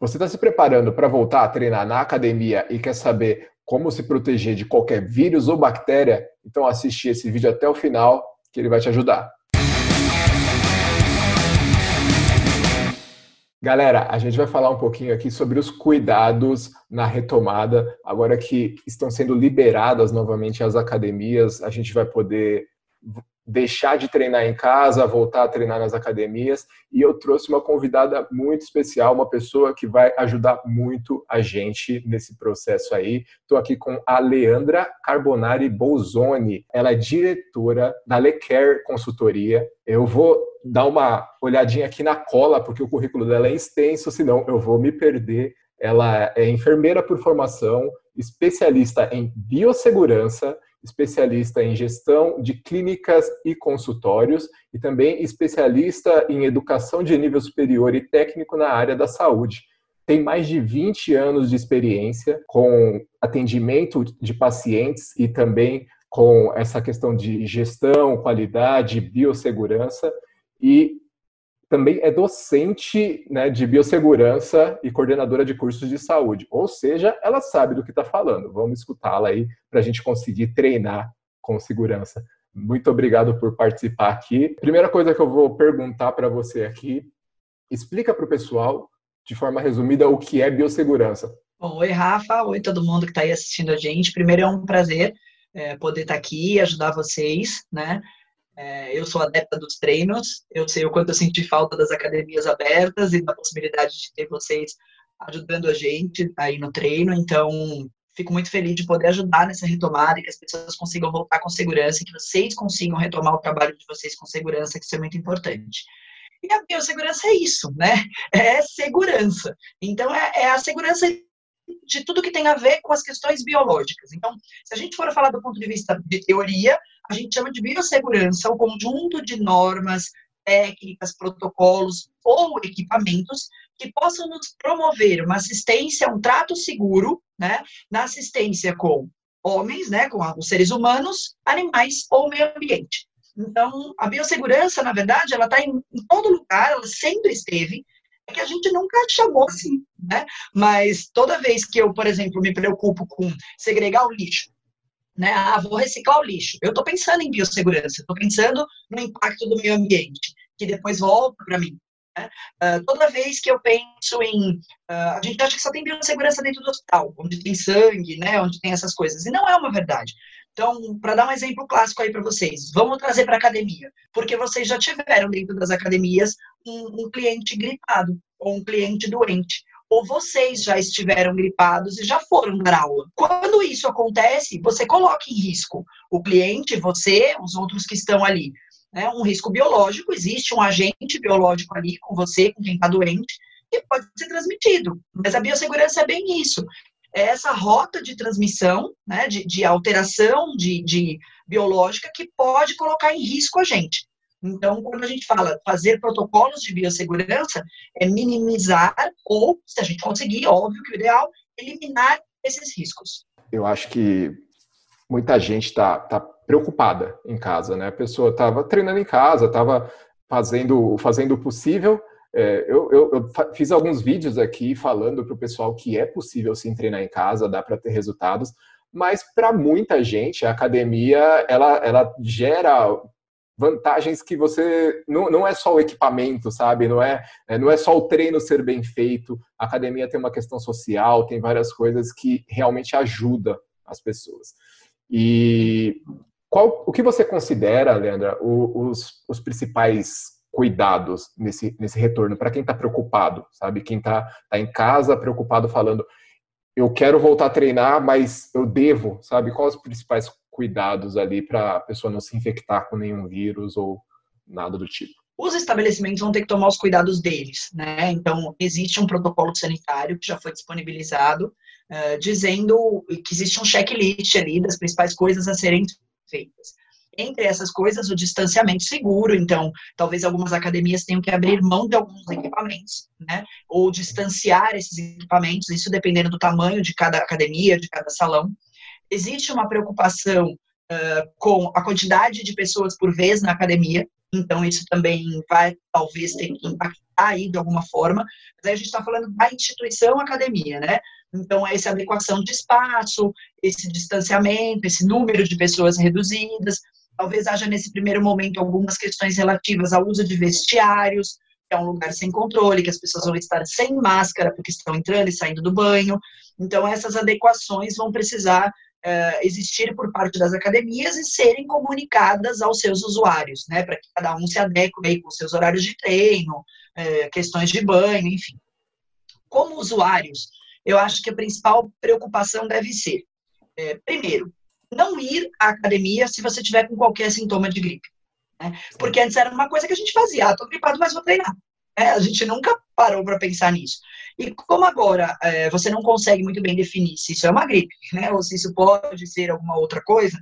Você está se preparando para voltar a treinar na academia e quer saber como se proteger de qualquer vírus ou bactéria? Então assiste esse vídeo até o final que ele vai te ajudar. Galera, a gente vai falar um pouquinho aqui sobre os cuidados na retomada, agora que estão sendo liberadas novamente as academias, a gente vai poder deixar de treinar em casa, voltar a treinar nas academias. E eu trouxe uma convidada muito especial, uma pessoa que vai ajudar muito a gente nesse processo aí. Estou aqui com a Leandra Carbonari Bolzoni. Ela é diretora da Lecare Consultoria. Eu vou dar uma olhadinha aqui na cola, porque o currículo dela é extenso, senão eu vou me perder. Ela é enfermeira por formação, especialista em biossegurança especialista em gestão de clínicas e consultórios e também especialista em educação de nível superior e técnico na área da saúde. Tem mais de 20 anos de experiência com atendimento de pacientes e também com essa questão de gestão, qualidade, biossegurança e também é docente né, de biossegurança e coordenadora de cursos de saúde. Ou seja, ela sabe do que está falando. Vamos escutá-la aí para a gente conseguir treinar com segurança. Muito obrigado por participar aqui. Primeira coisa que eu vou perguntar para você aqui, explica para o pessoal, de forma resumida, o que é biossegurança. oi, Rafa. Oi, todo mundo que está aí assistindo a gente. Primeiro, é um prazer é, poder estar tá aqui e ajudar vocês, né? É, eu sou adepta dos treinos, eu sei o quanto eu senti falta das academias abertas e da possibilidade de ter vocês ajudando a gente aí no treino, então fico muito feliz de poder ajudar nessa retomada e que as pessoas consigam voltar com segurança, que vocês consigam retomar o trabalho de vocês com segurança, que isso é muito importante. E a biossegurança é isso, né? É segurança. Então, é, é a segurança de tudo que tem a ver com as questões biológicas. Então, se a gente for falar do ponto de vista de teoria, a gente chama de biossegurança o conjunto de normas, técnicas, protocolos ou equipamentos que possam nos promover uma assistência, um trato seguro, né, na assistência com homens, né, com os seres humanos, animais ou meio ambiente. Então, a biossegurança, na verdade, ela está em, em todo lugar, ela sempre esteve, que a gente nunca chamou assim, né? Mas toda vez que eu, por exemplo, me preocupo com segregar o lixo, né? Ah, vou reciclar o lixo. Eu estou pensando em biossegurança, estou pensando no impacto do meio ambiente, que depois volta para mim. Né? Uh, toda vez que eu penso em. Uh, a gente acha que só tem biossegurança dentro do hospital, onde tem sangue, né? onde tem essas coisas. E não é uma verdade. Então, para dar um exemplo clássico aí para vocês, vamos trazer para academia, porque vocês já tiveram dentro das academias um, um cliente gripado ou um cliente doente ou vocês já estiveram gripados e já foram dar aula. Quando isso acontece, você coloca em risco o cliente, você, os outros que estão ali. Né? Um risco biológico, existe um agente biológico ali com você, com quem está doente, que pode ser transmitido. Mas a biossegurança é bem isso. É essa rota de transmissão, né, de, de alteração de, de biológica que pode colocar em risco a gente. Então, quando a gente fala fazer protocolos de biossegurança, é minimizar ou, se a gente conseguir, óbvio que o ideal, eliminar esses riscos. Eu acho que muita gente está tá preocupada em casa, né? A pessoa estava treinando em casa, estava fazendo, fazendo o possível. É, eu, eu, eu, fiz alguns vídeos aqui falando para o pessoal que é possível sim treinar em casa, dá para ter resultados, mas para muita gente a academia ela, ela gera vantagens que você não, não é só o equipamento, sabe? Não é, é, não é só o treino ser bem feito. A academia tem uma questão social, tem várias coisas que realmente ajudam as pessoas. E qual, o que você considera, Leandra, os, os principais cuidados nesse, nesse retorno para quem está preocupado, sabe? Quem está tá em casa preocupado, falando, eu quero voltar a treinar, mas eu devo, sabe? Quais os principais cuidados ali para a pessoa não se infectar com nenhum vírus ou nada do tipo. Os estabelecimentos vão ter que tomar os cuidados deles, né? Então, existe um protocolo sanitário que já foi disponibilizado, uh, dizendo que existe um checklist ali das principais coisas a serem feitas. Entre essas coisas, o distanciamento seguro, então, talvez algumas academias tenham que abrir mão de alguns equipamentos, né? Ou distanciar esses equipamentos, isso dependendo do tamanho de cada academia, de cada salão existe uma preocupação uh, com a quantidade de pessoas por vez na academia. então isso também vai talvez ter que impactar aí de alguma forma, mas aí a gente está falando da instituição academia, né? Então, essa adequação de espaço, esse distanciamento, esse número de pessoas reduzidas, talvez haja nesse primeiro momento algumas questões relativas ao uso de vestiários, que é um lugar sem controle, que as pessoas vão estar sem máscara porque estão entrando e saindo do banho. Então, essas adequações vão precisar uh, existir por parte das academias e serem comunicadas aos seus usuários, né, para que cada um se adeque aí com seus horários de treino, uh, questões de banho, enfim. Como usuários, eu acho que a principal preocupação deve ser, é, primeiro, não ir à academia se você tiver com qualquer sintoma de gripe. Né? Porque antes era uma coisa que a gente fazia, ah, tô gripado, mas vou treinar. É, a gente nunca parou para pensar nisso. E como agora é, você não consegue muito bem definir se isso é uma gripe, né, ou se isso pode ser alguma outra coisa,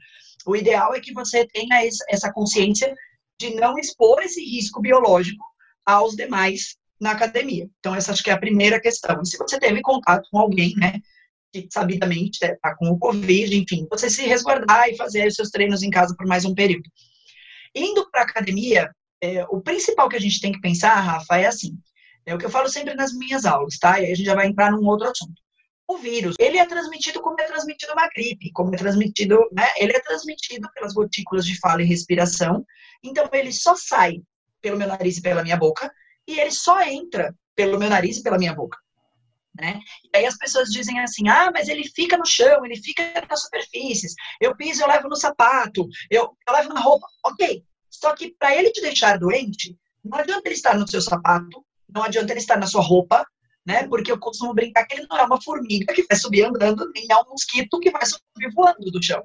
o ideal é que você tenha essa consciência de não expor esse risco biológico aos demais na academia. Então, essa acho que é a primeira questão. E se você teve contato com alguém, né, que sabidamente está com o Covid, enfim, você se resguardar e fazer os seus treinos em casa por mais um período. Indo para a academia, é, o principal que a gente tem que pensar, Rafa, é assim, é o que eu falo sempre nas minhas aulas, tá? E aí a gente já vai entrar num outro assunto. O vírus, ele é transmitido como é transmitido uma gripe, como é transmitido, né? Ele é transmitido pelas gotículas de fala e respiração. Então, ele só sai pelo meu nariz e pela minha boca, e ele só entra pelo meu nariz e pela minha boca. Né? E aí as pessoas dizem assim, ah, mas ele fica no chão, ele fica nas superfícies, eu piso, eu levo no sapato, eu, eu levo na roupa. Ok, só que para ele te deixar doente, não adianta ele estar no seu sapato, não adianta ele estar na sua roupa, né? Porque eu costumo brincar que ele não é uma formiga que vai subir andando, nem é um mosquito que vai subir voando do chão.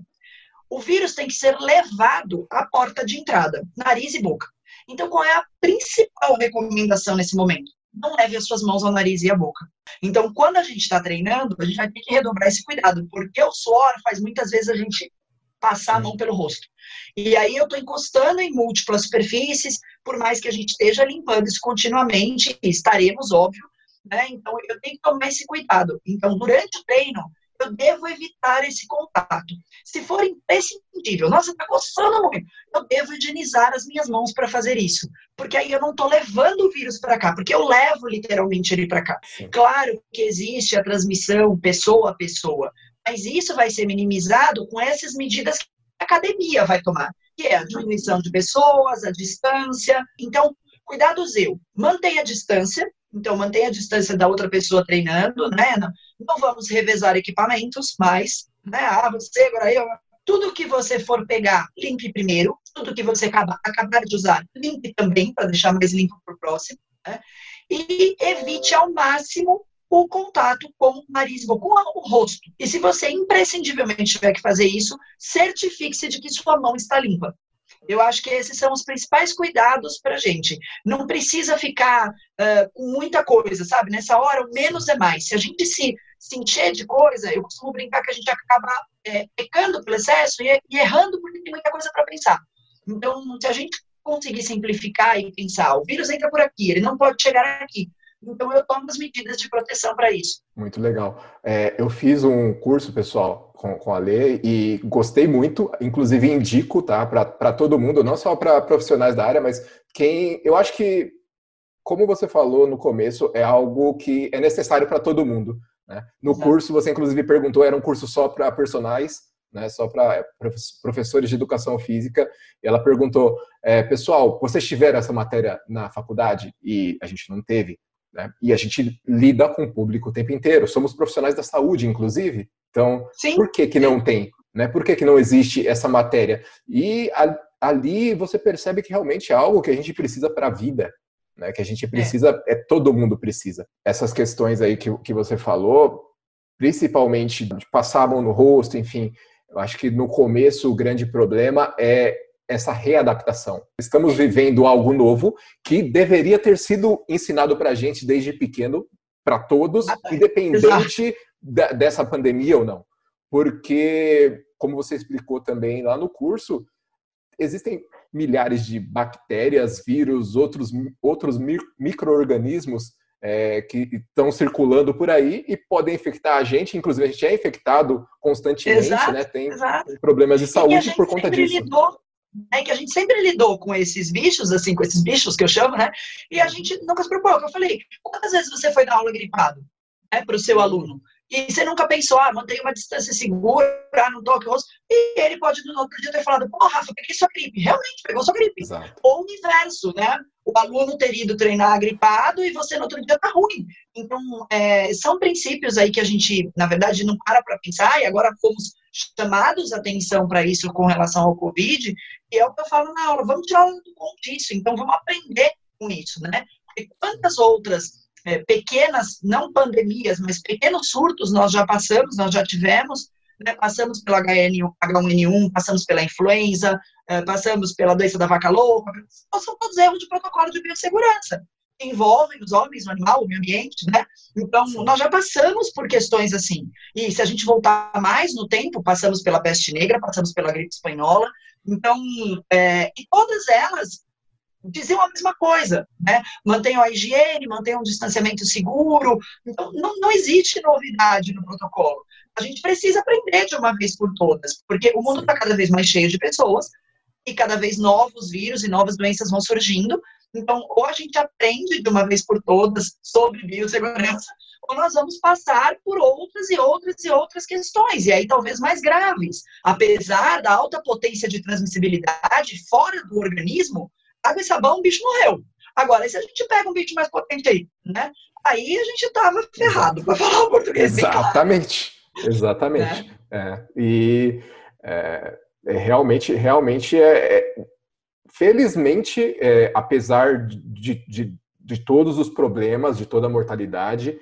O vírus tem que ser levado à porta de entrada, nariz e boca. Então, qual é a principal recomendação nesse momento? Não leve as suas mãos ao nariz e à boca. Então, quando a gente está treinando, a gente vai ter que redobrar esse cuidado, porque o suor faz muitas vezes a gente passar a mão pelo rosto. E aí eu estou encostando em múltiplas superfícies, por mais que a gente esteja limpando isso continuamente, estaremos, óbvio, né? Então eu tenho que tomar esse cuidado. Então, durante o treino, eu devo evitar esse contato. Se for imprescindível, nossa, está coçando muito, eu devo higienizar as minhas mãos para fazer isso, porque aí eu não estou levando o vírus para cá, porque eu levo literalmente ele para cá. Sim. Claro que existe a transmissão pessoa a pessoa, mas isso vai ser minimizado com essas medidas que a academia vai tomar, que é a diminuição de pessoas, a distância. Então, cuidado eu. Mantenha a distância, então mantenha a distância da outra pessoa treinando, né? Não, não vamos revezar equipamentos, mas, né? Ah, você, agora eu. Tudo que você for pegar, limpe primeiro. Tudo que você acabar, acabar de usar, limpe também, para deixar mais limpo para o próximo. Né? E evite ao máximo o contato com o nariz, com o rosto. E se você imprescindivelmente tiver que fazer isso, certifique-se de que sua mão está limpa. Eu acho que esses são os principais cuidados para a gente. Não precisa ficar uh, com muita coisa, sabe? Nessa hora, o menos é mais. Se a gente se, se encher de coisa, eu costumo brincar que a gente acaba é, pecando pelo excesso e, e errando porque tem muita coisa para pensar. Então, se a gente conseguir simplificar e pensar, o vírus entra por aqui, ele não pode chegar aqui. Então, eu tomo as medidas de proteção para isso. Muito legal. É, eu fiz um curso, pessoal, com, com a Lê e gostei muito, inclusive indico, tá, para todo mundo, não só para profissionais da área, mas quem. Eu acho que, como você falou no começo, é algo que é necessário para todo mundo. Né? No Exato. curso, você inclusive perguntou, era um curso só para personagens, né, só para professores de educação física, e ela perguntou, é, pessoal, vocês tiveram essa matéria na faculdade? E a gente não teve. Né? E a gente lida com o público o tempo inteiro. Somos profissionais da saúde, inclusive. Então, Sim. por que, que não tem? Né? Por que, que não existe essa matéria? E a, ali você percebe que realmente é algo que a gente precisa para a vida. Né? Que a gente precisa, é. é. todo mundo precisa. Essas questões aí que, que você falou, principalmente de passar a mão no rosto, enfim, eu acho que no começo o grande problema é essa readaptação. Estamos vivendo algo novo que deveria ter sido ensinado para a gente desde pequeno, para todos, ah, independente da, dessa pandemia ou não. Porque, como você explicou também lá no curso, existem milhares de bactérias, vírus, outros, outros micro-organismos é, que estão circulando por aí e podem infectar a gente, inclusive a gente é infectado constantemente, exato, né? Tem exato. problemas de saúde por conta disso. Lidou né, que a gente sempre lidou com esses bichos, assim, com esses bichos que eu chamo, né? E a gente nunca se preocupou. Eu falei, quantas vezes você foi dar aula gripado, né, para o seu aluno? E você nunca pensou, ah, mantenha uma distância segura, não toque o rosto. E ele pode no outro dia ter falado, pô, Rafa, peguei sua gripe. Realmente, pegou sua gripe. Exato. Ou o inverso, né? O aluno ter ido treinar gripado e você no outro dia tá ruim. Então, é, são princípios aí que a gente, na verdade, não para para pensar, e agora fomos chamados atenção para isso com relação ao Covid, e é o que eu falo na aula, vamos tirar do conto disso, então vamos aprender com isso, né? Quantas outras é, pequenas, não pandemias, mas pequenos surtos nós já passamos, nós já tivemos, né, passamos pelo H1N1, passamos pela influenza, é, passamos pela doença da vaca louca, são todos erros de protocolo de biossegurança, envolvem os homens, o animal, o meio ambiente, né? Então, nós já passamos por questões assim. E se a gente voltar mais no tempo, passamos pela peste negra, passamos pela gripe espanhola. Então, é, e todas elas diziam a mesma coisa, né? Mantenham a higiene, mantenham um distanciamento seguro. Então, não, não existe novidade no protocolo. A gente precisa aprender de uma vez por todas, porque o mundo está cada vez mais cheio de pessoas e cada vez novos vírus e novas doenças vão surgindo. Então, ou a gente aprende de uma vez por todas sobre biossegurança, ou nós vamos passar por outras e outras e outras questões, e aí talvez mais graves. Apesar da alta potência de transmissibilidade fora do organismo, água e sabão, o bicho morreu. Agora, se a gente pega um bicho mais potente aí, né? Aí a gente tava ferrado, para falar o português. Exatamente, claro. exatamente. É. É. E é, é realmente, realmente é, é felizmente, é, apesar de, de, de, todos os problemas, de toda a mortalidade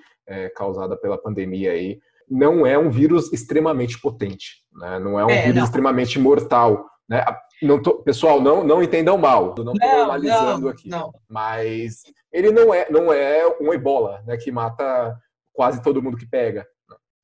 causada pela pandemia aí, não é um vírus extremamente potente, né? não é um vírus não. extremamente mortal. Né? Não tô, pessoal, não, não entendam mal, não estou normalizando aqui. Não. Mas ele não é, não é um ebola, né, que mata quase todo mundo que pega.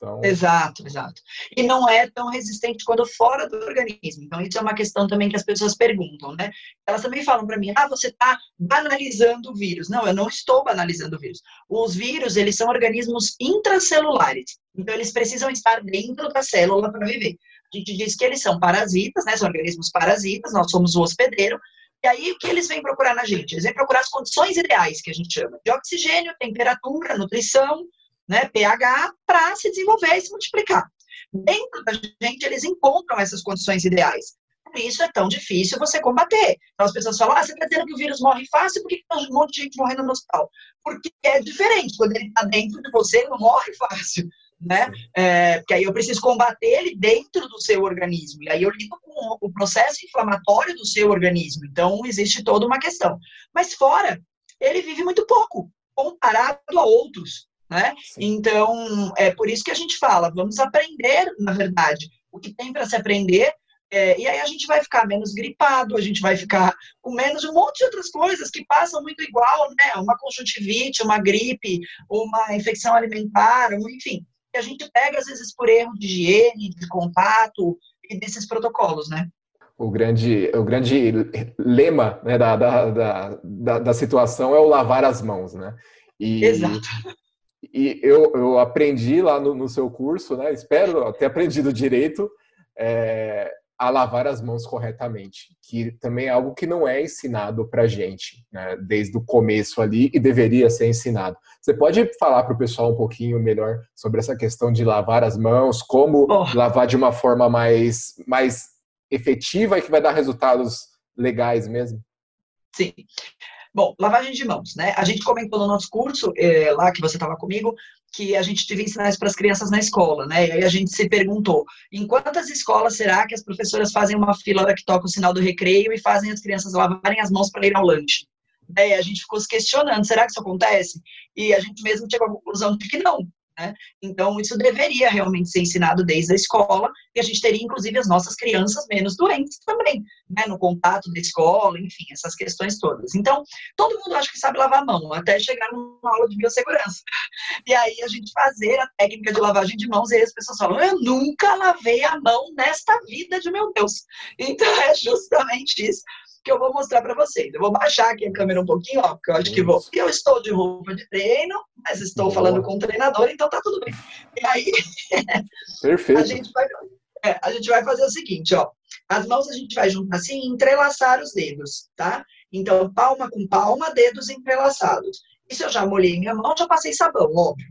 Então... Exato, exato. E não é tão resistente quando fora do organismo. Então, isso é uma questão também que as pessoas perguntam, né? Elas também falam para mim, ah, você está banalizando o vírus. Não, eu não estou banalizando o vírus. Os vírus, eles são organismos intracelulares. Então, eles precisam estar dentro da célula para viver. A gente diz que eles são parasitas, né? São organismos parasitas, nós somos o hospedeiro. E aí, o que eles vêm procurar na gente? Eles vêm procurar as condições ideais, que a gente chama de oxigênio, temperatura, nutrição, né, pH, para se desenvolver e se multiplicar. Dentro da gente, eles encontram essas condições ideais. Por isso é tão difícil você combater. Então, as pessoas falam, ah, você está dizendo que o vírus morre fácil, por que tem um monte de gente morrendo no hospital? Porque é diferente. Quando ele está dentro de você, ele não morre fácil né? É, porque aí eu preciso combater ele dentro do seu organismo. E aí eu lido com o processo inflamatório do seu organismo. Então, existe toda uma questão. Mas fora, ele vive muito pouco, comparado a outros, né? Então, é por isso que a gente fala, vamos aprender, na verdade, o que tem para se aprender. É, e aí a gente vai ficar menos gripado, a gente vai ficar com menos um monte de outras coisas que passam muito igual, né? Uma conjuntivite, uma gripe, uma infecção alimentar, enfim que a gente pega, às vezes, por erro de higiene, de contato e desses protocolos, né? O grande, o grande lema né, da, da, da, da, situação é o lavar as mãos, né? E, Exato. E eu, eu aprendi lá no, no seu curso, né? Espero ter aprendido direito, é, a lavar as mãos corretamente, que também é algo que não é ensinado para gente, né, desde o começo ali e deveria ser ensinado. Você pode falar para o pessoal um pouquinho melhor sobre essa questão de lavar as mãos, como oh. lavar de uma forma mais, mais efetiva e que vai dar resultados legais mesmo? Sim. Bom, lavagem de mãos, né? A gente comentou no nosso curso, é, lá que você estava comigo, que a gente devia ensinar isso para as crianças na escola, né? E aí a gente se perguntou, em quantas escolas será que as professoras fazem uma fila que toca o sinal do recreio e fazem as crianças lavarem as mãos para ir ao lanche? É, a gente ficou se questionando, será que isso acontece? E a gente mesmo chegou à conclusão de que não, né? Então, isso deveria realmente ser ensinado desde a escola, e a gente teria, inclusive, as nossas crianças menos doentes também, né? no contato da escola, enfim, essas questões todas. Então, todo mundo acha que sabe lavar a mão, até chegar numa aula de biossegurança. E aí, a gente fazer a técnica de lavagem de mãos, e aí as pessoas falam, eu nunca lavei a mão nesta vida de meu Deus. Então, é justamente isso que eu vou mostrar para vocês. Eu vou baixar aqui a câmera um pouquinho, ó, porque eu acho Isso. que vou. Eu estou de roupa de treino, mas estou Boa. falando com o treinador, então tá tudo bem. E aí, Perfeito. a gente vai É, a gente vai fazer o seguinte, ó. As mãos a gente vai juntar assim e entrelaçar os dedos, tá? Então, palma com palma, dedos entrelaçados. E se eu já molhei minha mão, já passei sabão, óbvio.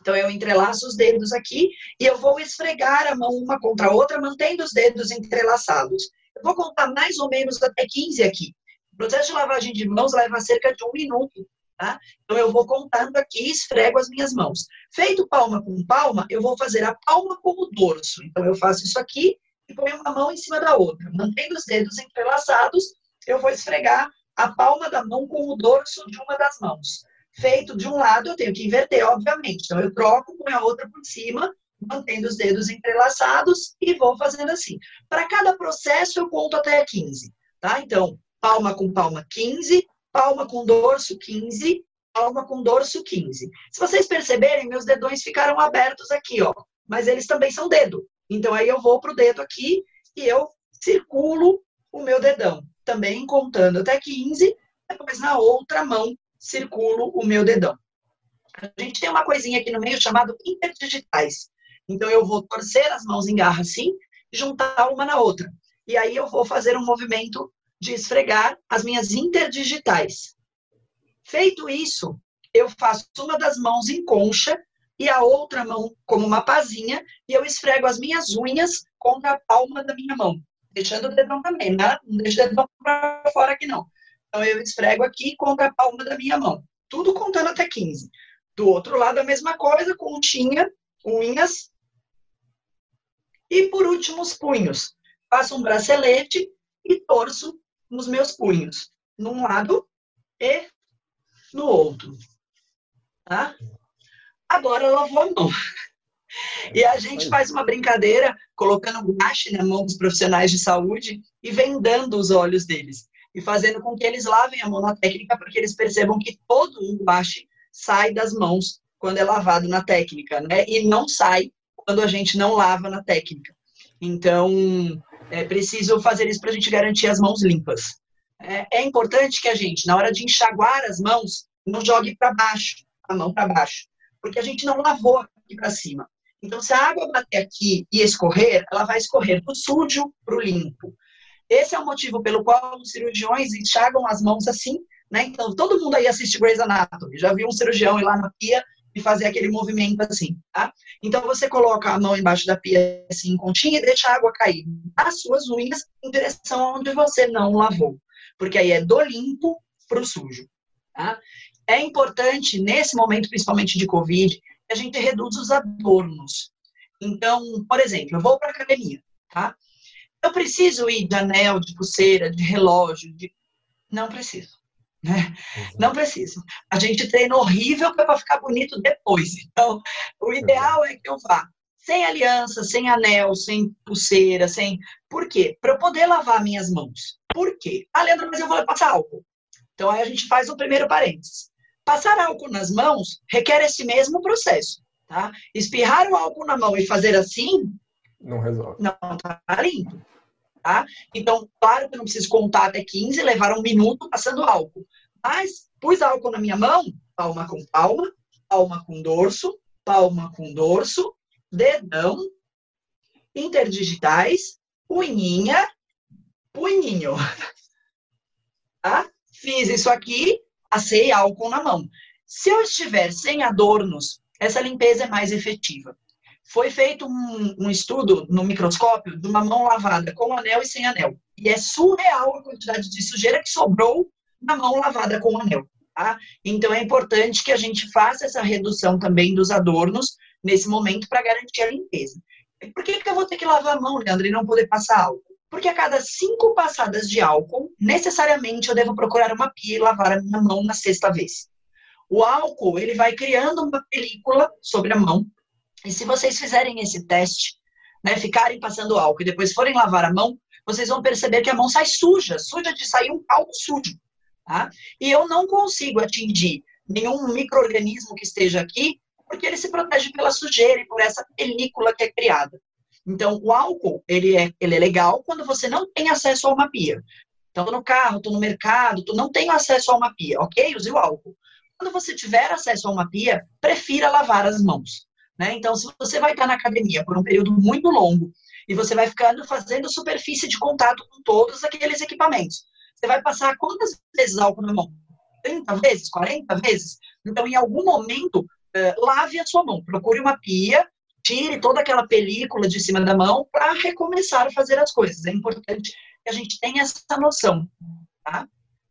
Então, eu entrelaço os dedos aqui e eu vou esfregar a mão uma contra a outra, mantendo os dedos entrelaçados. Vou contar mais ou menos até 15 aqui. O processo de lavagem de mãos leva cerca de um minuto, tá? Então, eu vou contando aqui e esfrego as minhas mãos. Feito palma com palma, eu vou fazer a palma com o dorso. Então, eu faço isso aqui e ponho uma mão em cima da outra. Mantendo os dedos entrelaçados, eu vou esfregar a palma da mão com o dorso de uma das mãos. Feito de um lado, eu tenho que inverter, obviamente. Então, eu troco, com a outra por cima, mantendo os dedos entrelaçados e vou fazendo assim. Para cada processo, eu conto até 15, tá? Então, palma com palma, 15, palma com dorso, 15, palma com dorso, 15. Se vocês perceberem, meus dedões ficaram abertos aqui, ó. Mas eles também são dedo. Então, aí eu vou pro dedo aqui e eu circulo o meu dedão também contando até 15, depois na outra mão circulo o meu dedão. A gente tem uma coisinha aqui no meio chamado interdigitais. Então eu vou torcer as mãos em garra assim, juntar uma na outra. E aí eu vou fazer um movimento de esfregar as minhas interdigitais. Feito isso, eu faço uma das mãos em concha e a outra mão como uma pazinha e eu esfrego as minhas unhas contra a palma da minha mão deixando o dedão também, né? não deixa o dedão para fora aqui não. Então eu esfrego aqui contra a palma da minha mão, tudo contando até 15. Do outro lado a mesma coisa, continha, unhas. E por último os punhos. Faço um bracelete e torço nos meus punhos, num lado e no outro. Tá? Agora lavou a mão. E a gente faz uma brincadeira colocando guache na mão dos profissionais de saúde e vendando os olhos deles. E fazendo com que eles lavem a mão na técnica, porque eles percebam que todo o guache sai das mãos quando é lavado na técnica, né? E não sai quando a gente não lava na técnica. Então, é preciso fazer isso para a gente garantir as mãos limpas. É, é importante que a gente, na hora de enxaguar as mãos, não jogue para baixo, a mão para baixo, porque a gente não lavou aqui para cima. Então, se a água bater aqui e escorrer, ela vai escorrer do sujo para o limpo. Esse é o motivo pelo qual os cirurgiões enxagam as mãos assim, né? Então, todo mundo aí assiste Grey's Anatomy, já viu um cirurgião ir lá na pia e fazer aquele movimento assim, tá? Então, você coloca a mão embaixo da pia assim, continha, e deixa a água cair nas suas unhas em direção onde você não lavou. Porque aí é do limpo para o sujo, tá? É importante, nesse momento, principalmente de Covid, a gente reduz os adornos. Então, por exemplo, eu vou para academia, tá? Eu preciso ir de anel, de pulseira, de relógio, de... não preciso. Né? Não preciso. A gente treina horrível para ficar bonito depois. Então, o ideal é que eu vá sem aliança, sem anel, sem pulseira, sem. Por quê? Para eu poder lavar minhas mãos. Por quê? Ah, Leandro, mas eu vou passar álcool. Então, aí a gente faz o primeiro parênteses. Passar álcool nas mãos requer esse mesmo processo, tá? Espirrar o álcool na mão e fazer assim não resolve. Não tá limpo, tá? Então, claro que eu não preciso contar até 15, levar um minuto passando álcool. Mas pus álcool na minha mão, palma com palma, palma com dorso, palma com dorso, dedão, interdigitais, unhinha, punhinho. Tá? Fiz isso aqui, passei álcool na mão. Se eu estiver sem adornos, essa limpeza é mais efetiva. Foi feito um, um, estudo no microscópio de uma mão lavada com anel e sem anel. E é surreal a quantidade de sujeira que sobrou na mão lavada com anel. Tá? Então é importante que a gente faça essa redução também dos adornos nesse momento para garantir a limpeza. Por que, que eu vou ter que lavar a mão, Leandro, e não poder passar álcool? Porque a cada cinco passadas de álcool, necessariamente eu devo procurar uma pia e lavar a minha mão na sexta vez. O álcool, ele vai criando uma película sobre a mão. E se vocês fizerem esse teste, né, ficarem passando álcool e depois forem lavar a mão, vocês vão perceber que a mão sai suja, suja de sair um álcool sujo. Tá? E eu não consigo atingir nenhum microorganismo que esteja aqui, porque ele se protege pela sujeira e por essa película que é criada. Então, o álcool, ele é, ele é legal quando você não tem acesso a uma pia. Então, tô no carro, tô no mercado, tu não tenho acesso a uma pia, ok? Use o álcool. Quando você tiver acesso a uma pia, prefira lavar as mãos. Né? Então, se você vai estar na academia por um período muito longo E você vai ficando fazendo superfície de contato com todos aqueles equipamentos. Você vai passar quantas vezes álcool na mão? 30 vezes? 40 vezes? Então, em algum momento, uh, lave a sua mão. Procure uma pia, tire toda aquela película de cima da mão para recomeçar a fazer as coisas. É importante que a gente tenha essa noção. Tá?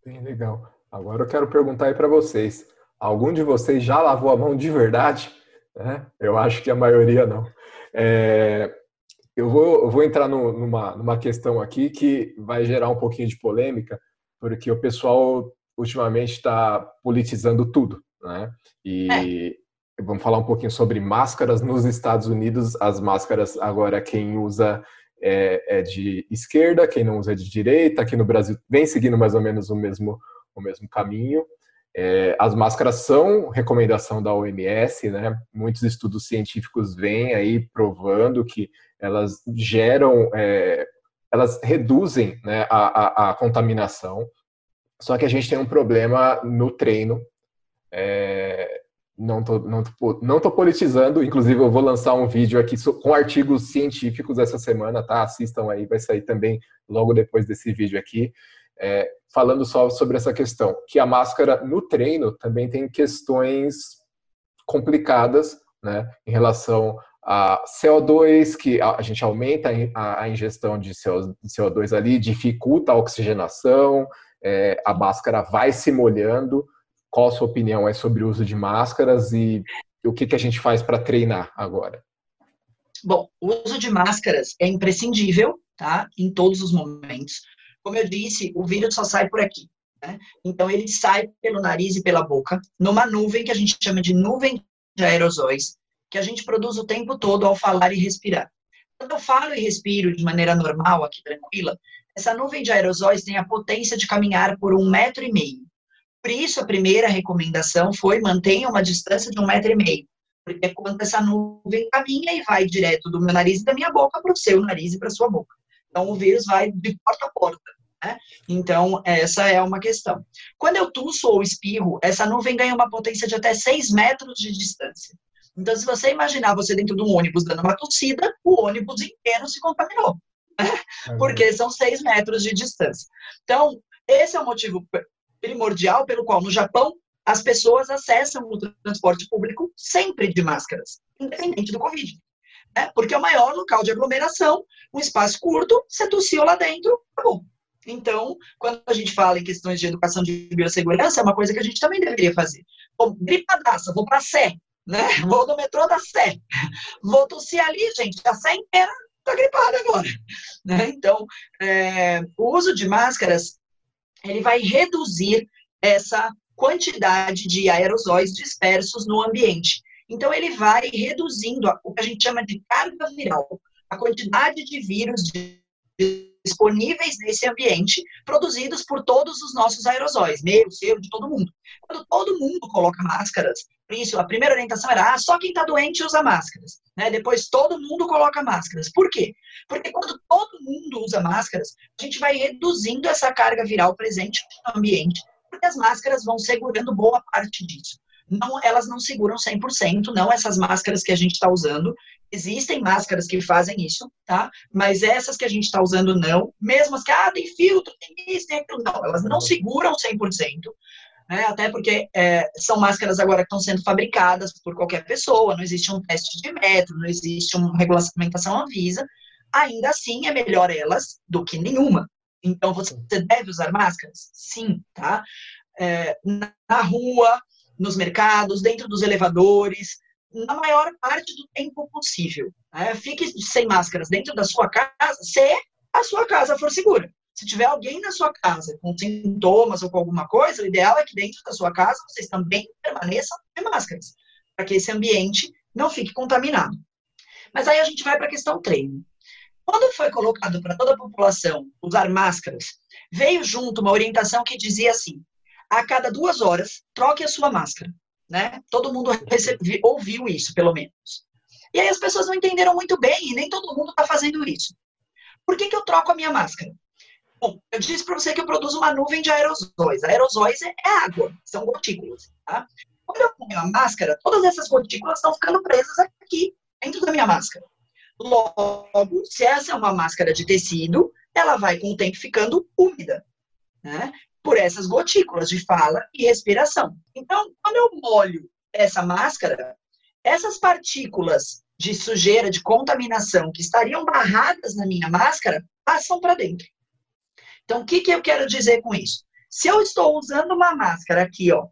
Bem legal. Agora eu quero perguntar aí para vocês. Algum de vocês já lavou a mão de verdade? É, eu acho que a maioria não. É, eu, vou, eu vou entrar no, numa, numa questão aqui que vai gerar um pouquinho de polêmica, porque o pessoal ultimamente está politizando tudo. Né? E é. vamos falar um pouquinho sobre máscaras nos Estados Unidos. As máscaras agora quem usa é, é, de esquerda, quem não usa é de direita. Aqui no Brasil vem seguindo mais ou menos o mesmo, o mesmo caminho. É, as máscaras são recomendação da OMS, né? Muitos estudos científicos vêm aí provando que elas geram, é, elas reduzem né, a, a, a, contaminação. Só que a gente tem um problema no treino. É, não tô, não, tô, não tô politizando, inclusive eu vou lançar um vídeo aqui com artigos científicos essa semana, tá? Assistam aí, vai sair também logo depois desse vídeo aqui é, falando só sobre essa questão, que a máscara no treino também tem questões complicadas, né, em relação a CO2, que a, gente aumenta a, ingestão de CO2 ali, dificulta a oxigenação, é, a máscara vai se molhando. Qual a sua opinião é sobre o uso de máscaras e o que, que a gente faz para treinar agora? Bom, o uso de máscaras é imprescindível, tá? Em todos os momentos. Como eu disse, o vírus só sai por aqui. Né? Então, ele sai pelo nariz e pela boca, numa nuvem que a gente chama de nuvem de aerosóis, que a gente produz o tempo todo ao falar e respirar. Quando eu falo e respiro de maneira normal, aqui tranquila, essa nuvem de aerosóis tem a potência de caminhar por um metro e meio. Por isso, a primeira recomendação foi mantenha uma distância de um metro e meio. Porque é quando essa nuvem caminha e vai direto do meu nariz e da minha boca para o seu nariz e para sua boca. Então, o vírus vai de porta a porta. Né? Então, essa é uma questão. Quando eu tuço ou espirro, essa nuvem ganha uma potência de até 6 metros de distância. Então, se você imaginar você dentro de um ônibus dando uma tossida, o ônibus inteiro se contaminou. Né? Porque são 6 metros de distância. Então, esse é o motivo primordial pelo qual no Japão as pessoas acessam o transporte público sempre de máscaras, independente do Covid. Né? Porque é o maior local de aglomeração, um espaço curto, você tossiu lá dentro, acabou. Então, quando a gente fala em questões de educação de biossegurança, é uma coisa que a gente também deveria fazer. Vou gripadaça, vou para a Sé, né? Vou no metrô da Sé. Vou tossir ali, gente, a Sé inteira está gripada agora. Né? Então, é, o uso de máscaras, ele vai reduzir essa quantidade de aerosóis dispersos no ambiente. Então, ele vai reduzindo o que a gente chama de carga viral, a quantidade de vírus de disponíveis nesse ambiente, produzidos por todos os nossos aerosóis, meu, seu, de todo mundo. Quando todo mundo coloca máscaras, isso a primeira orientação era ah, só quem está doente usa máscaras. Né? Depois todo mundo coloca máscaras. Por quê? Porque quando todo mundo usa máscaras, a gente vai reduzindo essa carga viral presente no ambiente, porque as máscaras vão segurando boa parte disso não, elas não seguram 100%, não essas máscaras que a gente está usando. Existem máscaras que fazem isso, tá? Mas essas que a gente está usando não. Mesmo as que, ah, tem filtro, tem isso, tem aquilo. Não, elas não seguram 100%. Né? Até porque é, são máscaras agora que estão sendo fabricadas por qualquer pessoa, não existe um teste de metro, não existe uma regulamentação Anvisa. Ainda assim, é melhor elas do que nenhuma. Então, você deve usar máscaras? Sim, tá? É, na rua, nos mercados, dentro dos elevadores, na maior parte do tempo possível. Né? Fique sem máscaras dentro da sua casa, se a sua casa for segura. Se tiver alguém na sua casa com sintomas ou com alguma coisa, o ideal é que dentro da sua casa vocês também permaneçam sem máscaras, para que esse ambiente não fique contaminado. Mas aí a gente vai para a questão treino. Quando foi colocado para toda a população usar máscaras, veio junto uma orientação que dizia assim: a cada duas horas, troque a sua máscara. Né? Todo mundo recebe, ouviu isso, pelo menos. E aí as pessoas não entenderam muito bem, e nem todo mundo está fazendo isso. Por que, que eu troco a minha máscara? Bom, eu disse para você que eu produzo uma nuvem de aerosóis. Aerosóis é, é água, são gotículas. Tá? Quando eu ponho a máscara, todas essas gotículas estão ficando presas aqui, dentro da minha máscara. Logo, se essa é uma máscara de tecido, ela vai com o tempo ficando úmida, né? Por essas gotículas de fala e respiração. Então, quando eu molho essa máscara, essas partículas de sujeira, de contaminação que estariam barradas na minha máscara, passam para dentro. Então, o que, que eu quero dizer com isso? Se eu estou usando uma máscara aqui, ó,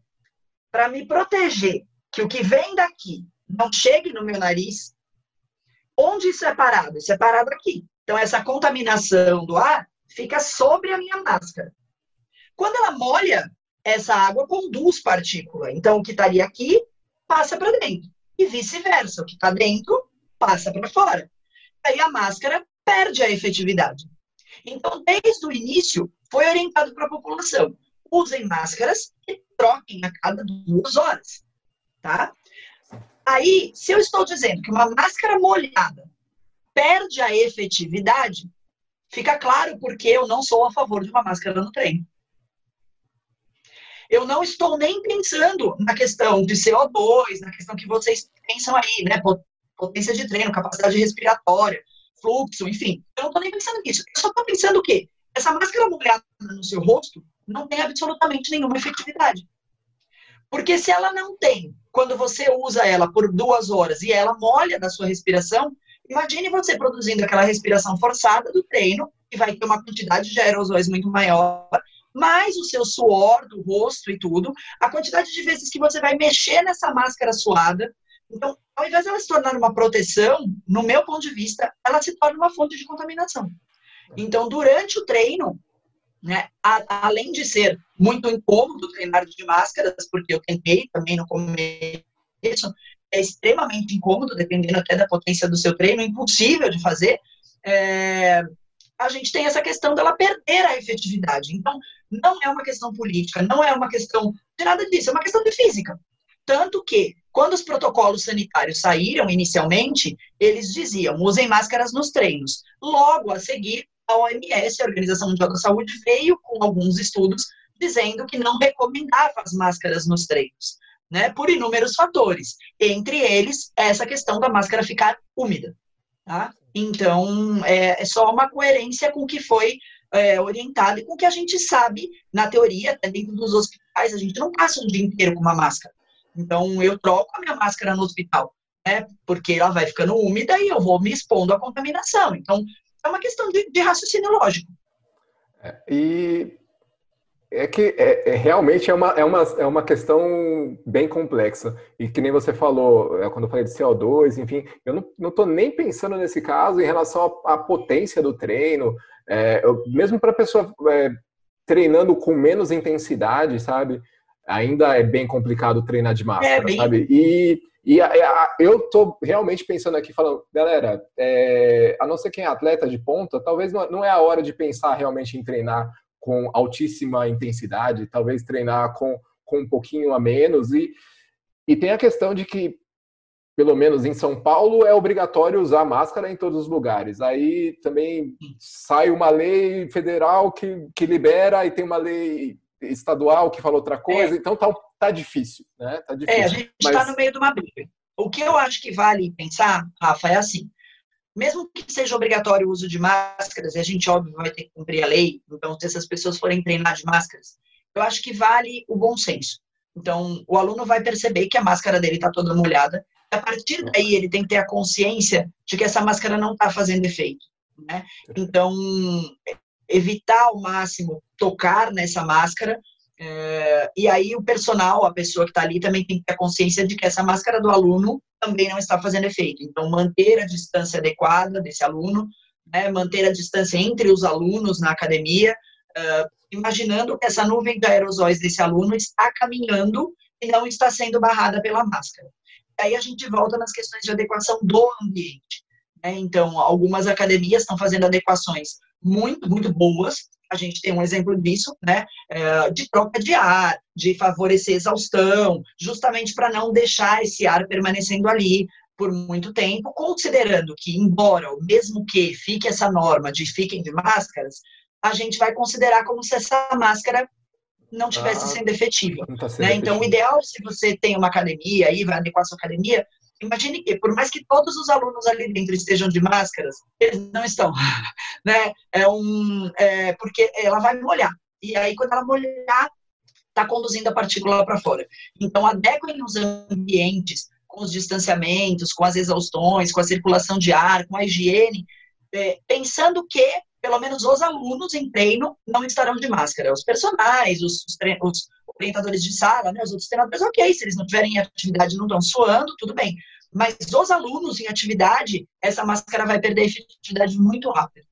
para me proteger que o que vem daqui não chegue no meu nariz, onde isso é parado? Isso é parado aqui. Então, essa contaminação do ar fica sobre a minha máscara. Quando ela molha, essa água conduz partícula. Então, o que estaria aqui passa para dentro. E vice-versa. O que está dentro passa para fora. Aí a máscara perde a efetividade. Então, desde o início, foi orientado para a população: usem máscaras e troquem a cada duas horas. Tá? Aí, se eu estou dizendo que uma máscara molhada perde a efetividade, fica claro porque eu não sou a favor de uma máscara no trem. Eu não estou nem pensando na questão de CO2, na questão que vocês pensam aí, né? Potência de treino, capacidade respiratória, fluxo, enfim. Eu não estou nem pensando nisso. Eu só estou pensando o quê? Essa máscara molhada no seu rosto não tem absolutamente nenhuma efetividade. Porque se ela não tem, quando você usa ela por duas horas e ela molha da sua respiração, imagine você produzindo aquela respiração forçada do treino, que vai ter uma quantidade de aerosóis muito maior, mais o seu suor do rosto e tudo, a quantidade de vezes que você vai mexer nessa máscara suada. Então, ao invés dela se tornar uma proteção, no meu ponto de vista, ela se torna uma fonte de contaminação. Então, durante o treino, né, a, além de ser muito incômodo treinar de máscaras, porque eu tentei também no começo, é extremamente incômodo, dependendo até da potência do seu treino, impossível de fazer. É, a gente tem essa questão dela perder a efetividade. Então, não é uma questão política, não é uma questão de nada disso, é uma questão de física. Tanto que, quando os protocolos sanitários saíram inicialmente, eles diziam: usem máscaras nos treinos. Logo a seguir, a OMS, a Organização Mundial da Saúde, veio com alguns estudos dizendo que não recomendava as máscaras nos treinos, né, por inúmeros fatores, entre eles essa questão da máscara ficar úmida. Tá? Então, é, é só uma coerência com o que foi é, e com o que a gente sabe na teoria, dentro dos hospitais, a gente não passa o dia inteiro com uma máscara. Então, eu troco a minha máscara no hospital, né, porque ela vai ficando úmida e eu vou me expondo à contaminação. Então, é uma questão de, de raciocínio lógico. É, e é que é, é, realmente é uma, é, uma, é uma questão bem complexa. E que nem você falou, é, quando eu falei de CO2, enfim, eu não estou nem pensando nesse caso em relação à, à potência do treino, é, eu, mesmo para a pessoa é, treinando com menos intensidade, sabe? Ainda é bem complicado treinar de máscara, bem... sabe? E e a, a, eu tô realmente pensando aqui, falando, galera, é, a não ser quem é atleta de ponta, talvez não, não é a hora de pensar realmente em treinar com altíssima intensidade, talvez treinar com, com um pouquinho a menos. E, e tem a questão de que, pelo menos em São Paulo, é obrigatório usar máscara em todos os lugares. Aí também sai uma lei federal que, que libera e tem uma lei estadual que fala outra coisa, é. então tá, tá difícil, né? Tá difícil. É, a gente está Mas... no meio de uma briga. O que eu acho que vale pensar, Rafa, é assim, mesmo que seja obrigatório o uso de máscaras, e a gente, óbvio, vai ter que cumprir a lei, então, se essas pessoas forem treinar de máscaras, eu acho que vale o bom senso. Então, o aluno vai perceber que a máscara dele está toda molhada, a partir daí ele tem que ter a consciência de que essa máscara não está fazendo efeito. Né? Então, evitar ao máximo tocar nessa máscara. É, e aí o personal, a pessoa que está ali, também tem que ter consciência de que essa máscara do aluno também não está fazendo efeito. Então, manter a distância adequada desse aluno, né, manter a distância entre os alunos na academia, uh, imaginando que essa nuvem de aerosóis desse aluno está caminhando e não está sendo barrada pela máscara. Aí a gente volta nas questões de adequação do ambiente. Né? Então, algumas academias estão fazendo adequações muito, muito boas. A gente tem um exemplo disso, né? É, de troca de ar, de favorecer exaustão, justamente para não deixar esse ar permanecendo ali por muito tempo, considerando que, embora, mesmo que fique essa norma de fiquem de máscaras, a gente vai considerar como se essa máscara não tivesse ah, sendo efetiva. Tá sendo né? Então, o ideal, se você tem uma academia aí, vai adequar a sua academia, imagine que, por mais que todos os alunos ali dentro estejam de máscaras, eles não estão, né? É um, é, porque ela vai molhar. E aí, quando ela molhar, está conduzindo a partícula para fora. Então, adequem os ambientes com os distanciamentos, com as exaustões, com a circulação de ar, com a higiene, é, pensando que pelo menos os alunos em treino não estarão de máscara. Os personagens, os, os, orientadores de sala, né, os outros treinadores, ok, se eles não tiverem atividade, não estão suando, tudo bem. Mas os alunos em atividade, essa máscara vai perder efetividade muito rápido.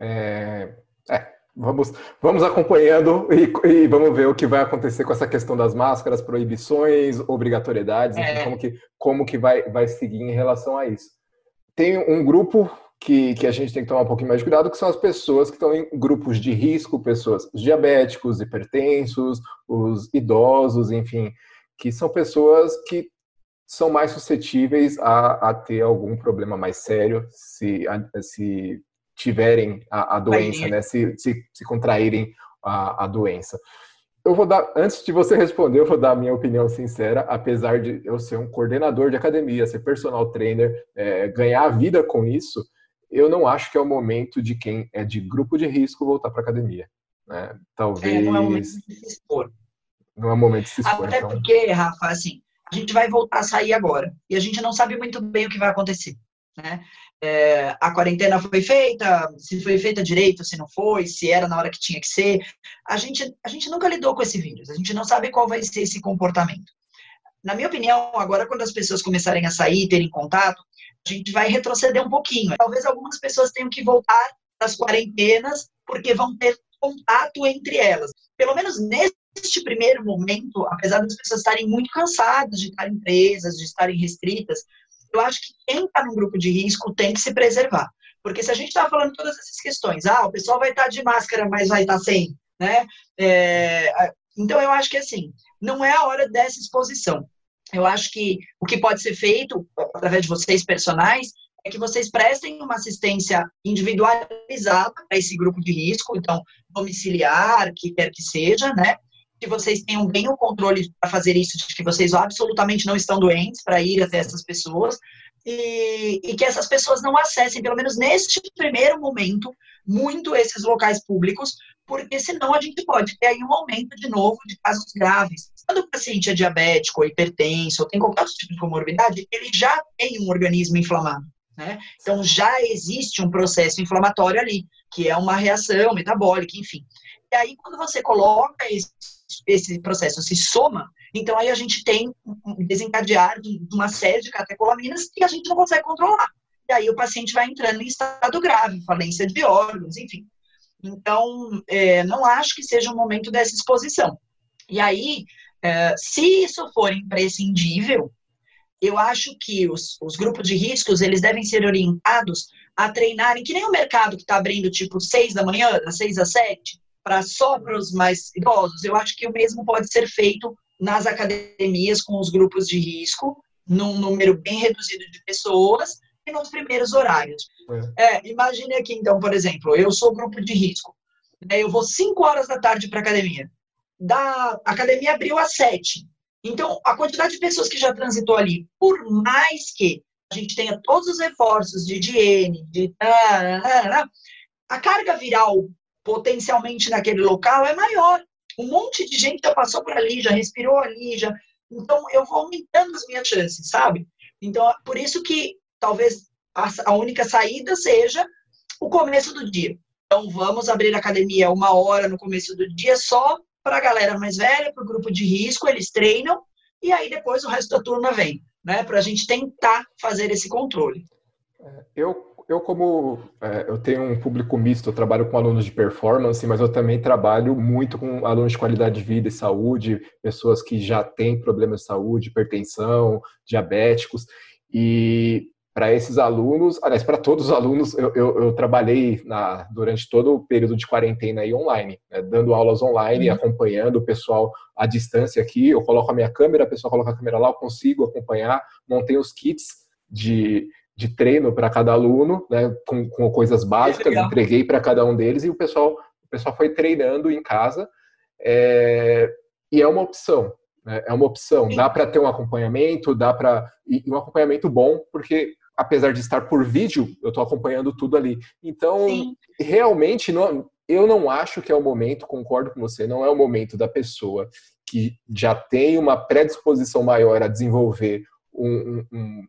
É, é, vamos, vamos acompanhando e, e, vamos ver o que vai acontecer com essa questão das máscaras, proibições, obrigatoriedades, é. enfim, como que, como que vai, vai seguir em relação a isso. Tem um grupo que, que a gente tem que tomar um pouquinho mais de cuidado, que são as pessoas que estão em grupos de risco, pessoas diabéticos, hipertensos, os idosos, enfim, que são pessoas que são mais suscetíveis a, a ter algum problema mais sério se, a, se tiverem a, a doença, né? Se, se, se contraírem a, a doença. Eu vou dar, antes de você responder, eu vou dar a minha opinião sincera, apesar de eu ser um coordenador de academia, ser personal trainer, é, ganhar a vida com isso, eu não acho que é o momento de quem é de grupo de risco voltar para academia. Né? Talvez. É, não é o momento de se expor. Não é o momento de se expor. Até então... porque, Rafa, assim, a gente vai voltar a sair agora. E a gente não sabe muito bem o que vai acontecer. Né? É, a quarentena foi feita, se foi feita direito, se não foi, se era na hora que tinha que ser. A gente, a gente nunca lidou com esse vírus, a gente não sabe qual vai ser esse comportamento. Na minha opinião, agora quando as pessoas começarem a sair, terem contato, a gente vai retroceder um pouquinho. Talvez algumas pessoas tenham que voltar das quarentenas porque vão ter contato entre elas. Pelo menos neste primeiro momento, apesar das pessoas estarem muito cansadas de estarem presas, de estarem restritas, eu acho que quem está num grupo de risco tem que se preservar. Porque se a gente está falando todas essas questões, ah, o pessoal vai estar tá de máscara, mas vai estar tá sem, né? É, então eu acho que assim, não é a hora dessa exposição. Eu acho que o que pode ser feito através de vocês personagens é que vocês prestem uma assistência individualizada para esse grupo de risco, então domiciliar, que quer que seja, né? Que vocês tenham bem o controle para fazer isso, de que vocês absolutamente não estão doentes para ir até essas pessoas e, e que essas pessoas não acessem, pelo menos neste primeiro momento, muito esses locais públicos, porque senão a gente pode ter aí um aumento de novo de casos graves. Quando o paciente é diabético, ou hipertenso, ou tem qualquer outro tipo de comorbidade, ele já tem um organismo inflamado. Né? Então já existe um processo inflamatório ali, que é uma reação metabólica, enfim. E aí, quando você coloca esse, esse processo, se soma, então aí a gente tem um desencadear de uma série de catecolaminas que a gente não consegue controlar. E aí o paciente vai entrando em estado grave, falência de órgãos, enfim. Então, é, não acho que seja o momento dessa exposição. E aí, é, se isso for imprescindível, eu acho que os, os, grupos de riscos, eles devem ser orientados a treinarem, que nem o mercado que está abrindo, tipo, seis da manhã, das seis às sete, para só para os mais idosos. Eu acho que o mesmo pode ser feito nas academias com os grupos de risco, num número bem reduzido de pessoas, nos primeiros horários. É. É, imagine aqui, então, por exemplo, eu sou grupo de risco. Né, eu vou 5 horas da tarde para academia. Da a academia abriu às 7. Então, a quantidade de pessoas que já transitou ali, por mais que a gente tenha todos os reforços de higiene, de a carga viral potencialmente naquele local é maior. Um monte de gente já passou por ali, já respirou ali, já. Então, eu vou aumentando as minhas chances, sabe? Então, por isso que talvez a, única saída seja o começo do dia. Então, vamos abrir a academia uma hora no começo do dia só para a galera mais velha, para o grupo de risco, eles treinam e aí depois o resto da turma vem, né? Para a gente tentar fazer esse controle. É, eu, eu como é, eu tenho um público misto, eu trabalho com alunos de performance, mas eu também trabalho muito com alunos de qualidade de vida e saúde, pessoas que já têm problemas de saúde, hipertensão, diabéticos, e para esses alunos, aliás, para todos os alunos, eu, eu, eu, trabalhei na, durante todo o período de quarentena aí online, né, dando aulas online, uhum. acompanhando o pessoal à distância aqui. Eu coloco a minha câmera, a pessoa coloca a câmera lá, eu consigo acompanhar, montei os kits de, de treino para cada aluno, né, com, com coisas básicas, entreguei para cada um deles e o pessoal, o pessoal foi treinando em casa. É, e é uma opção. Né? É uma opção. Dá para ter um acompanhamento, dá para. E um acompanhamento bom, porque apesar de estar por vídeo, eu estou acompanhando tudo ali. Então, Sim. realmente, não, eu não acho que é o momento, concordo com você, não é o momento da pessoa que já tem uma predisposição maior a desenvolver um, um,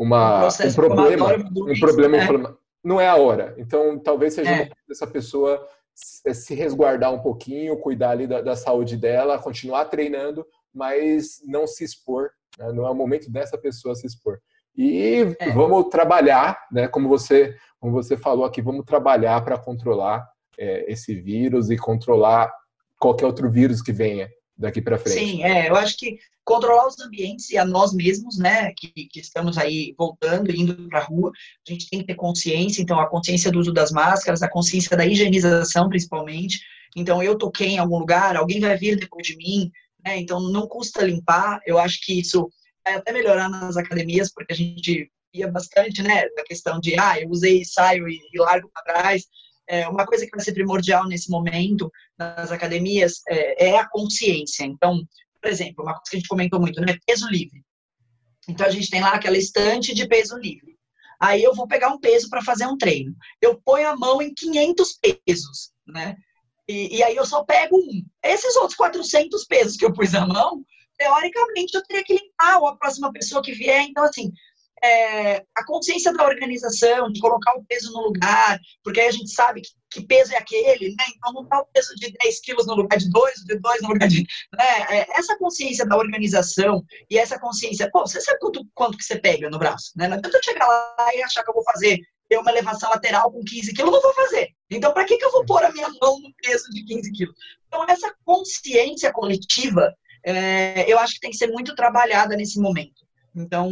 uma, um, um problema, um problema né? não é a hora. Então, talvez seja é. essa pessoa se resguardar um pouquinho, cuidar ali da, da, saúde dela, continuar treinando, mas não se expor. Né? Não é o momento dessa pessoa se expor. E é. vamos trabalhar, né? Como você, como você falou aqui, vamos trabalhar para controlar é, esse vírus e controlar qualquer outro vírus que venha daqui para frente. Sim, é, eu acho que controlar os ambientes e a nós mesmos, né, que, que estamos aí voltando, indo para a rua, a gente tem que ter consciência, então a consciência do uso das máscaras, a consciência da higienização, principalmente. Então, eu toquei em algum lugar, alguém vai vir depois de mim, né, então não custa limpar, eu acho que isso vai até melhorar nas academias, porque a gente via bastante, né, da questão de, ah, eu usei, saio e, e largo para trás, é, uma coisa que vai ser primordial nesse momento nas academias é, é, a consciência. Então, por exemplo, uma coisa que a gente comentou muito, né? Peso livre. Então, a gente tem lá aquela estante de peso livre. Aí eu vou pegar um peso para fazer um treino. Eu ponho a mão em 500 pesos, né? E, e, aí eu só pego um. Esses outros 400 pesos que eu pus a mão, teoricamente eu teria que limpar ou a próxima pessoa que vier. Então, assim, é, a consciência da organização, de colocar o peso no lugar, porque aí a gente sabe que, que peso é aquele, né? Então não está o peso de 10 quilos no lugar de 2, de 2 no lugar de. Né? É, essa consciência da organização e essa consciência, pô, você sabe quanto, quanto que você pega no braço, né? Não adianta eu chegar lá e achar que eu vou fazer ter uma elevação lateral com 15 quilos, eu não vou fazer. Então, para que, que eu vou pôr a minha mão no peso de 15 quilos? Então, essa consciência coletiva, é, eu acho que tem que ser muito trabalhada nesse momento. Então,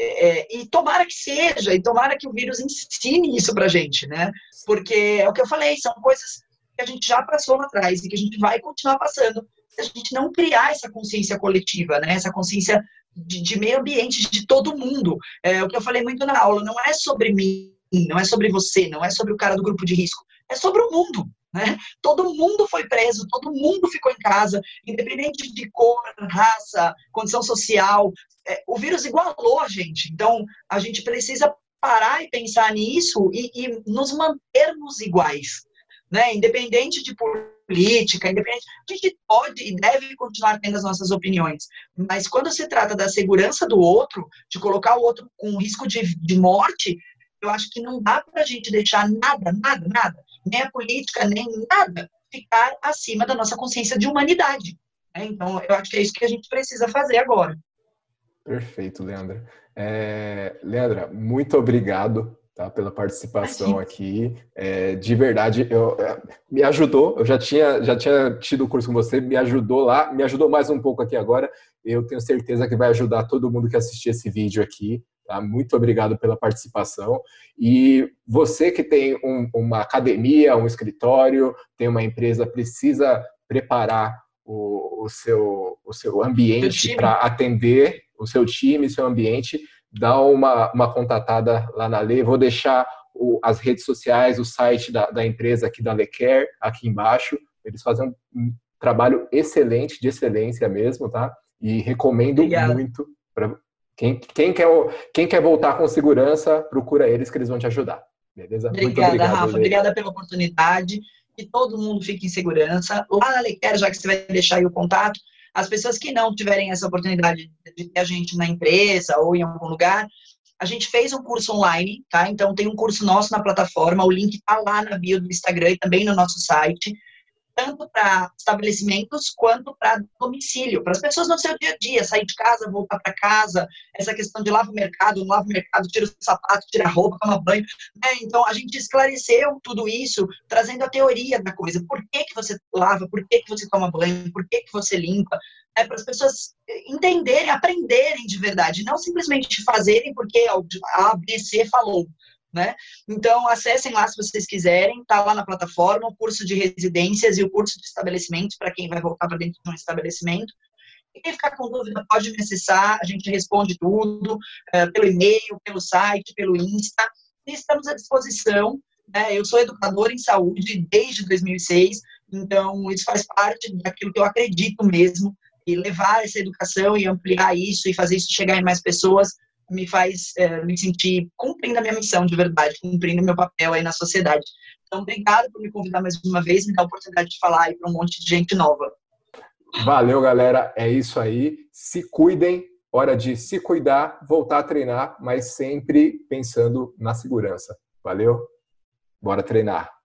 é, e tomara que seja, e tomara que o vírus ensine isso pra gente, né? Porque é o que eu falei, são coisas que a gente já passou lá atrás e que a gente vai continuar passando se a gente não criar essa consciência coletiva, né? Essa consciência de, de meio ambiente de todo mundo. É o que eu falei muito na aula, não é sobre mim, não é sobre você, não é sobre o cara do grupo de risco, é sobre o mundo. Né? Todo mundo foi preso, todo mundo ficou em casa, independente de cor, raça, condição social. É, o vírus igualou a gente. Então, a gente precisa parar e pensar nisso e, e nos mantermos iguais. Né? Independente de política, independente, a gente pode e deve continuar tendo as nossas opiniões, mas quando se trata da segurança do outro, de colocar o outro com risco de, de morte, eu acho que não dá para a gente deixar nada, nada, nada nem a política, nem nada, ficar acima da nossa consciência de humanidade. Né? Então, eu acho que é isso que a gente precisa fazer agora. Perfeito, Leandra. É, Leandra, muito obrigado tá, pela participação aqui. É, de verdade, eu, é, me ajudou. Eu já tinha, já tinha tido o curso com você, me ajudou lá, me ajudou mais um pouco aqui agora. Eu tenho certeza que vai ajudar todo mundo que assistir esse vídeo aqui. Tá? Muito obrigado pela participação. E você que tem um, uma academia, um escritório, tem uma empresa, precisa preparar o, o seu, o seu ambiente para atender o seu time, seu ambiente, dá uma, uma contatada lá na Lei. Vou deixar o, as redes sociais, o site da, da empresa aqui da Lecare, aqui embaixo. Eles fazem um trabalho excelente, de excelência mesmo, tá? E recomendo Obrigada. muito para quem, quem, quer, quem quer voltar com segurança, procura eles que eles vão te ajudar. Beleza? Obrigada, obrigado, Rafa. Lê. Obrigada pela oportunidade. Que todo mundo fique em segurança. Lá na Lequer, já que você vai deixar aí o contato, as pessoas que não tiverem essa oportunidade de ter a gente na empresa ou em algum lugar, a gente fez um curso online, tá? Então tem um curso nosso na plataforma, o link tá lá na bio do Instagram e também no nosso site tanto para estabelecimentos quanto para domicílio, para as pessoas no seu dia a dia, sair de casa, voltar para casa, essa questão de lava o mercado, lava o mercado, tira o sapato, tira a roupa, toma banho. Né? Então, a gente esclareceu tudo isso, trazendo a teoria da coisa. Por que, que você lava, por que, que você toma banho, por que, que você limpa, né? para as pessoas entenderem, aprenderem de verdade, não simplesmente fazerem porque a ABC falou. Né? Então, acessem lá se vocês quiserem, tá lá na plataforma, o curso de residências e o curso de estabelecimentos, para quem vai voltar para dentro de um estabelecimento. E quem ficar com dúvida pode me acessar, a gente responde tudo, é, pelo e-mail, pelo site, pelo Insta, e estamos à disposição. Né? Eu sou educador em saúde desde 2006, então isso faz parte daquilo que eu acredito mesmo, e levar essa educação e ampliar isso e fazer isso chegar em mais pessoas me faz é, me sentir cumprindo a minha missão de verdade, cumprindo meu papel aí na sociedade. Então, obrigado por me convidar mais uma vez, me dar a oportunidade de falar aí para um monte de gente nova. Valeu, galera. É isso aí. Se cuidem. Hora de se cuidar, voltar a treinar, mas sempre pensando na segurança. Valeu? Bora treinar.